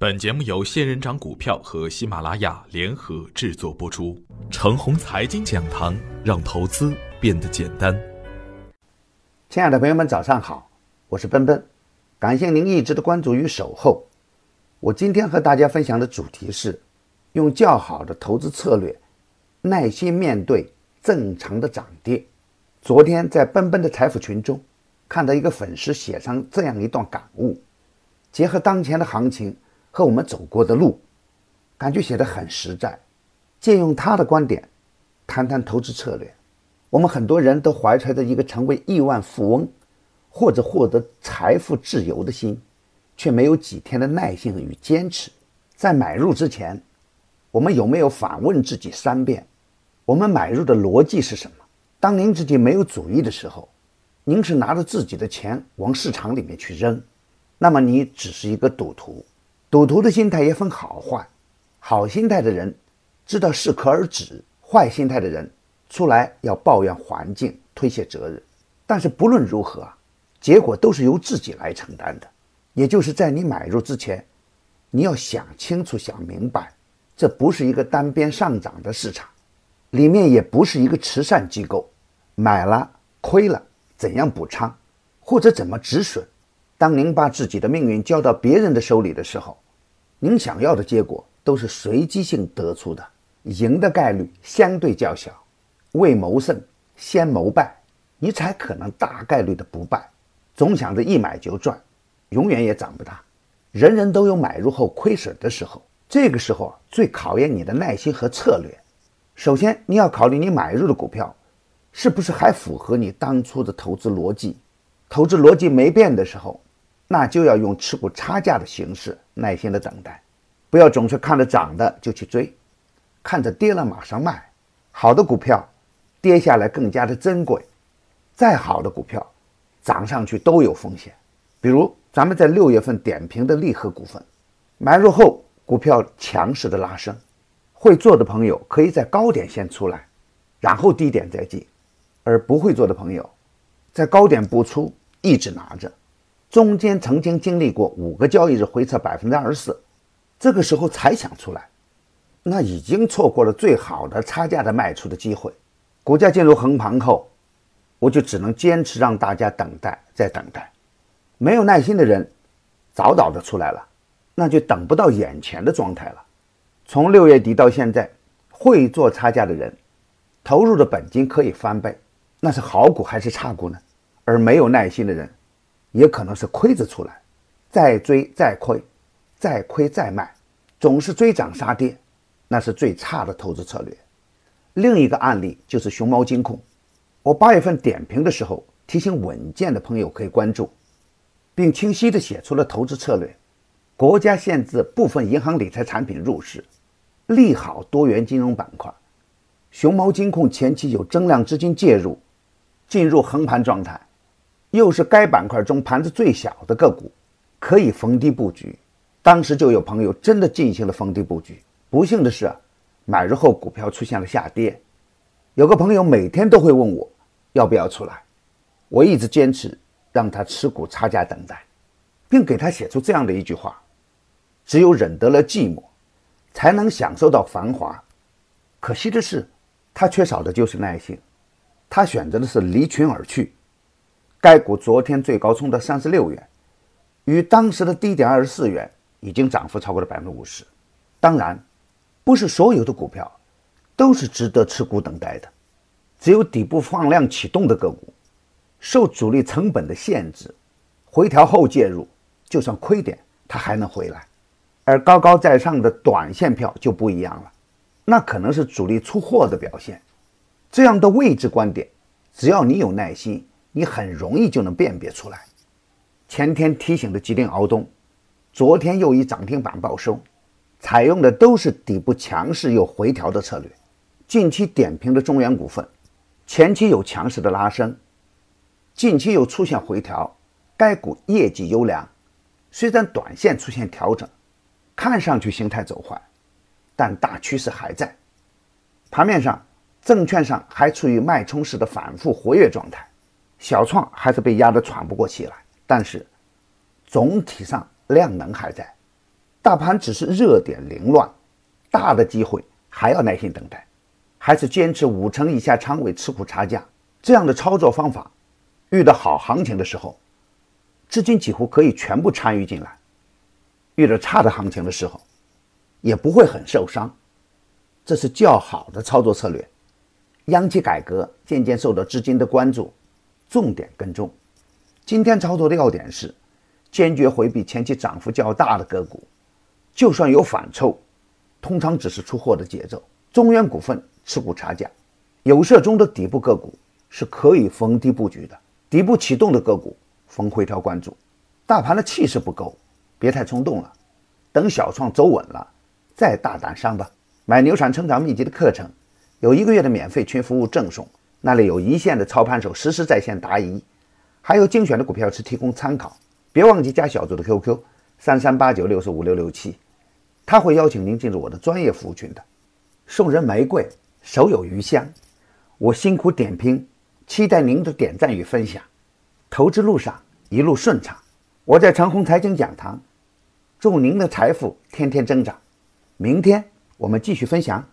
本节目由仙人掌股票和喜马拉雅联合制作播出。程红财经讲堂，让投资变得简单。亲爱的朋友们，早上好，我是奔奔，感谢您一直的关注与守候。我今天和大家分享的主题是：用较好的投资策略，耐心面对正常的涨跌。昨天在奔奔的财富群中，看到一个粉丝写上这样一段感悟，结合当前的行情。和我们走过的路，感觉写得很实在。借用他的观点，谈谈投资策略。我们很多人都怀揣着一个成为亿万富翁或者获得财富自由的心，却没有几天的耐性与坚持。在买入之前，我们有没有反问自己三遍：我们买入的逻辑是什么？当您自己没有主意的时候，您是拿着自己的钱往市场里面去扔，那么你只是一个赌徒。赌徒的心态也分好坏，好心态的人知道适可而止，坏心态的人出来要抱怨环境、推卸责任。但是不论如何，结果都是由自己来承担的。也就是在你买入之前，你要想清楚、想明白，这不是一个单边上涨的市场，里面也不是一个慈善机构，买了亏了怎样补仓，或者怎么止损。当您把自己的命运交到别人的手里的时候，您想要的结果都是随机性得出的，赢的概率相对较小。为谋胜，先谋败，你才可能大概率的不败。总想着一买就赚，永远也长不大。人人都有买入后亏损的时候，这个时候最考验你的耐心和策略。首先，你要考虑你买入的股票是不是还符合你当初的投资逻辑。投资逻辑没变的时候。那就要用持股差价的形式，耐心的等待，不要总是看着涨的就去追，看着跌了马上卖。好的股票跌下来更加的珍贵，再好的股票涨上去都有风险。比如咱们在六月份点评的利和股份，买入后股票强势的拉升，会做的朋友可以在高点先出来，然后低点再进，而不会做的朋友，在高点不出，一直拿着。中间曾经经历过五个交易日回撤百分之二十四，这个时候才想出来，那已经错过了最好的差价的卖出的机会。股价进入横盘后，我就只能坚持让大家等待，再等待。没有耐心的人早早的出来了，那就等不到眼前的状态了。从六月底到现在，会做差价的人投入的本金可以翻倍，那是好股还是差股呢？而没有耐心的人。也可能是亏着出来，再追再亏，再亏再卖，总是追涨杀跌，那是最差的投资策略。另一个案例就是熊猫金控，我八月份点评的时候提醒稳健的朋友可以关注，并清晰地写出了投资策略。国家限制部分银行理财产品入市，利好多元金融板块。熊猫金控前期有增量资金介入，进入横盘状态。又是该板块中盘子最小的个股，可以逢低布局。当时就有朋友真的进行了逢低布局。不幸的是，买入后股票出现了下跌。有个朋友每天都会问我要不要出来，我一直坚持让他持股差价等待，并给他写出这样的一句话：只有忍得了寂寞，才能享受到繁华。可惜的是，他缺少的就是耐心，他选择的是离群而去。该股昨天最高冲到三十六元，与当时的低点二十四元，已经涨幅超过了百分之五十。当然，不是所有的股票都是值得持股等待的，只有底部放量启动的个股，受主力成本的限制，回调后介入，就算亏点它还能回来。而高高在上的短线票就不一样了，那可能是主力出货的表现。这样的位置观点，只要你有耐心。你很容易就能辨别出来。前天提醒的吉林敖东，昨天又以涨停板报收，采用的都是底部强势又回调的策略。近期点评的中原股份，前期有强势的拉升，近期又出现回调，该股业绩优良，虽然短线出现调整，看上去形态走坏，但大趋势还在。盘面上，证券上还处于脉冲式的反复活跃状态。小创还是被压得喘不过气来，但是总体上量能还在，大盘只是热点凌乱，大的机会还要耐心等待，还是坚持五成以下仓位吃苦差价这样的操作方法。遇到好行情的时候，资金几乎可以全部参与进来；遇到差的行情的时候，也不会很受伤。这是较好的操作策略。央企改革渐渐受到资金的关注，重点跟踪。今天操作的要点是，坚决回避前期涨幅较大的个股，就算有反抽，通常只是出货的节奏。中原股份持股差价，有色中的底部个股是可以逢低布局的。底部启动的个股逢回调关注。大盘的气势不够，别太冲动了，等小创走稳了再大胆上吧。买牛产成长秘籍的课程。有一个月的免费群服务赠送，那里有一线的操盘手实时在线答疑，还有精选的股票池提供参考。别忘记加小组的 QQ：三三八九六四五六六七，他会邀请您进入我的专业服务群的。送人玫瑰，手有余香。我辛苦点评，期待您的点赞与分享。投资路上一路顺畅，我在长虹财经讲堂，祝您的财富天天增长。明天我们继续分享。